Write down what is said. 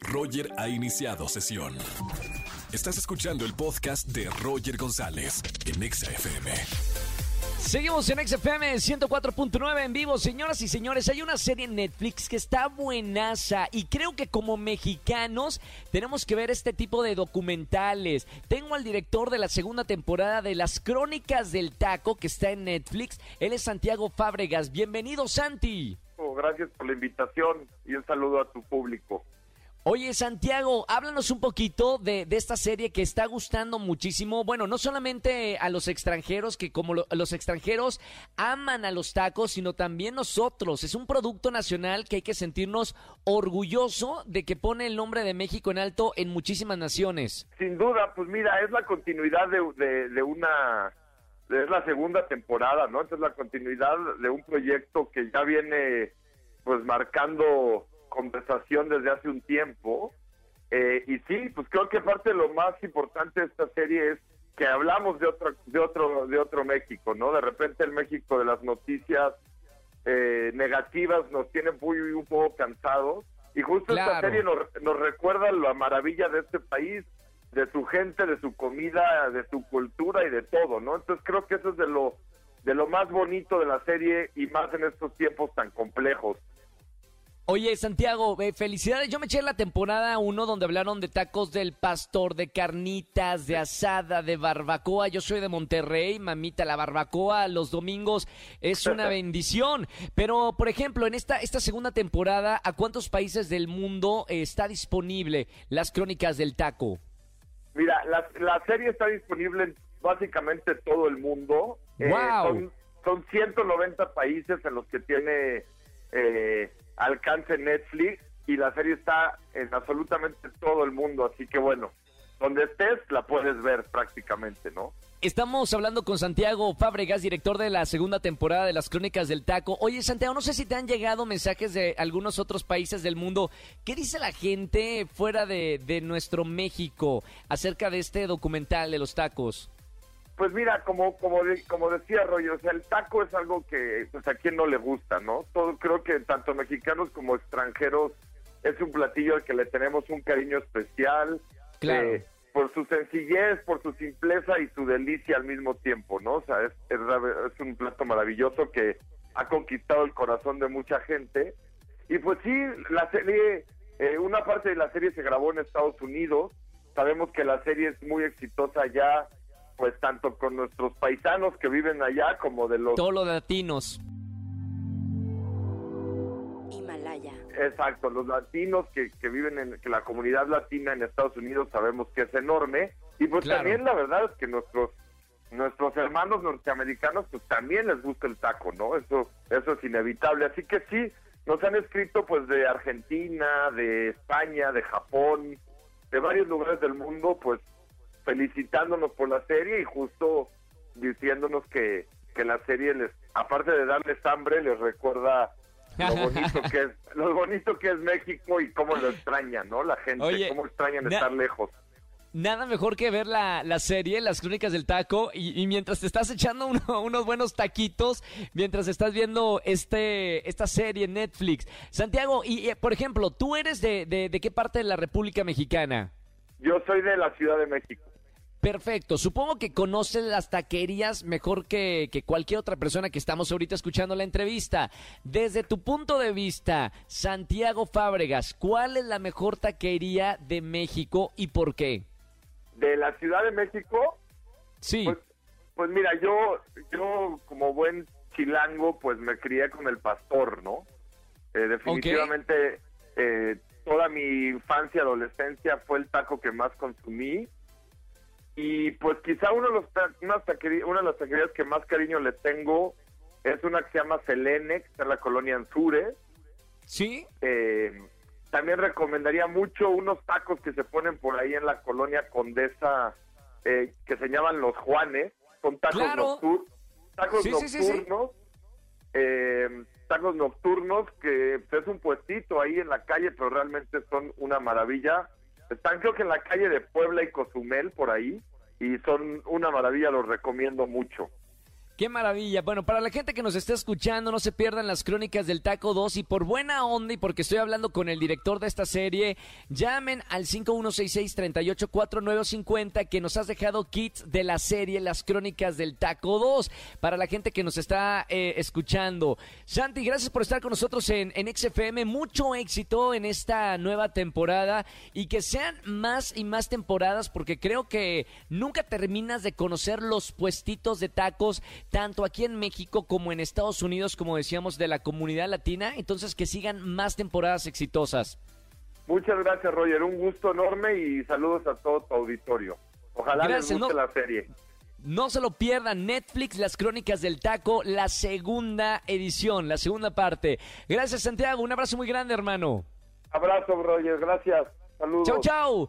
Roger ha iniciado sesión. Estás escuchando el podcast de Roger González en Exa FM. Seguimos en XFM 104.9 en vivo, señoras y señores. Hay una serie en Netflix que está buenaza y creo que como mexicanos tenemos que ver este tipo de documentales. Tengo al director de la segunda temporada de Las Crónicas del Taco que está en Netflix. Él es Santiago Fábregas. Bienvenido, Santi. Oh, gracias por la invitación y un saludo a tu público. Oye, Santiago, háblanos un poquito de, de, esta serie que está gustando muchísimo. Bueno, no solamente a los extranjeros, que como lo, los extranjeros aman a los tacos, sino también nosotros. Es un producto nacional que hay que sentirnos orgulloso de que pone el nombre de México en alto en muchísimas naciones. Sin duda, pues mira, es la continuidad de, una... Es la segunda temporada, ¿no? Es la continuidad de un proyecto que ya viene pues marcando conversación desde hace un tiempo. Eh, y sí, pues creo que parte de lo más importante de esta serie es que hablamos de otro, de otro, de otro México, ¿no? De repente el México de las noticias eh, negativas nos tiene muy un poco cansados y justo Claro. esta serie nos, nos recuerda la maravilla de este país, de su gente, de su comida, de su cultura y de todo, ¿no? Entonces creo que eso es de lo de lo más bonito de la serie y más en estos tiempos tan complejos. Oye, Santiago, eh, felicidades. Yo me eché la temporada 1 donde hablaron de tacos del pastor, de carnitas, de asada, de barbacoa. Yo soy de Monterrey, mamita, la barbacoa los domingos es una bendición. Pero, por ejemplo, en esta, esta segunda temporada, ¿a cuántos países del mundo eh, está disponible las crónicas del taco? Mira, la, la serie está disponible en básicamente todo el mundo. Eh, ¡Guau! son, son 190 países en los que tiene eh, alcance Netflix y la serie está en absolutamente todo el mundo. Así que bueno, donde estés la puedes ver prácticamente, ¿no? Estamos hablando con Santiago Fábregas, director de la segunda temporada de las Crónicas del Taco. Oye, Santiago, no sé si te han llegado mensajes de algunos otros países del mundo. ¿Qué dice la gente fuera de, de nuestro México acerca de este documental de los tacos? Pues mira, como como de- como decía Rollo, o sea, el taco es algo que pues a quien no le gusta, ¿no? Todo creo que tanto mexicanos como extranjeros es un platillo al que le tenemos un cariño especial. Claro. eh, por su sencillez, por su simpleza y su delicia al mismo tiempo, ¿no? O sea, es, es un plato maravilloso que ha conquistado el corazón de mucha gente. Y pues sí, la serie, eh, una parte de la serie se grabó en Estados Unidos. Sabemos que la serie es muy exitosa ya, pues tanto con nuestros paisanos que viven allá como de los... Todos los latinos. Himalaya. Exacto, los latinos que, que viven en que la comunidad latina en Estados Unidos sabemos que es enorme y pues Claro. también la verdad es que nuestros nuestros hermanos norteamericanos pues también les gusta el taco, ¿no? Eso eso es inevitable, así que sí nos han escrito pues de Argentina, de España, de Japón, de varios lugares del mundo pues felicitándonos por la serie y justo diciéndonos que que la serie les aparte de darles hambre les recuerda lo bonito que es lo bonito que es México y cómo lo extraña, ¿no? La gente, Oye, cómo extrañan estar lejos. Nada mejor que ver la, la serie, las crónicas del taco, y, y mientras te estás echando uno- unos buenos taquitos, mientras estás viendo este esta serie en Netflix. Santiago, y eh, por ejemplo, ¿tú eres de, de, de qué parte de la República Mexicana? Yo soy de la Ciudad de México. Perfecto, supongo que conoces las taquerías mejor que, que cualquier otra persona que estamos ahorita escuchando la entrevista. Desde tu punto de vista, Santiago Fábregas, ¿cuál es la mejor taquería de México y por qué? De la Ciudad de México, Sí, pues, pues mira, yo, yo como buen chilango, pues me crié con el pastor, ¿no? Eh, definitivamente eh, toda mi infancia, adolescencia fue el taco que más consumí. Y pues quizá uno de, los una de las taquerías que más cariño le tengo es una que se llama Selene, que está en la colonia Anzures. ¿sí? Eh, también recomendaría mucho unos tacos que se ponen por ahí en la colonia Condesa, eh, que se llaman los Juanes. Son tacos, Claro. noctur- tacos Sí, sí, sí, sí. nocturnos. eh, tacos nocturnos, que pues, es un puestito ahí en la calle, pero realmente son una maravilla. Están creo que en la calle de Puebla y Cozumel, por ahí, y son una maravilla, los recomiendo mucho. Qué maravilla. Bueno, para la gente que nos está escuchando, no se pierdan las crónicas del Taco 2 y por buena onda y porque estoy hablando con el director de esta serie, llamen al 5166-384950 que nos has dejado kits de la serie Las crónicas del Taco 2 para la gente que nos está eh, escuchando. Santi, gracias por estar con nosotros en, en XFM. Mucho éxito en esta nueva temporada y que sean más y más temporadas porque creo que nunca terminas de conocer los puestitos de tacos tanto aquí en México como en Estados Unidos, como decíamos, de la comunidad latina. Entonces, que sigan más temporadas exitosas. Muchas gracias, Roger. Un gusto enorme y saludos a todo tu auditorio. Ojalá les guste la serie. No se lo pierdan, Netflix, Las Crónicas del Taco, la segunda edición, la segunda parte. Gracias, Santiago. Un abrazo muy grande, hermano. Abrazo, Roger. Gracias. Saludos. Chau, chau.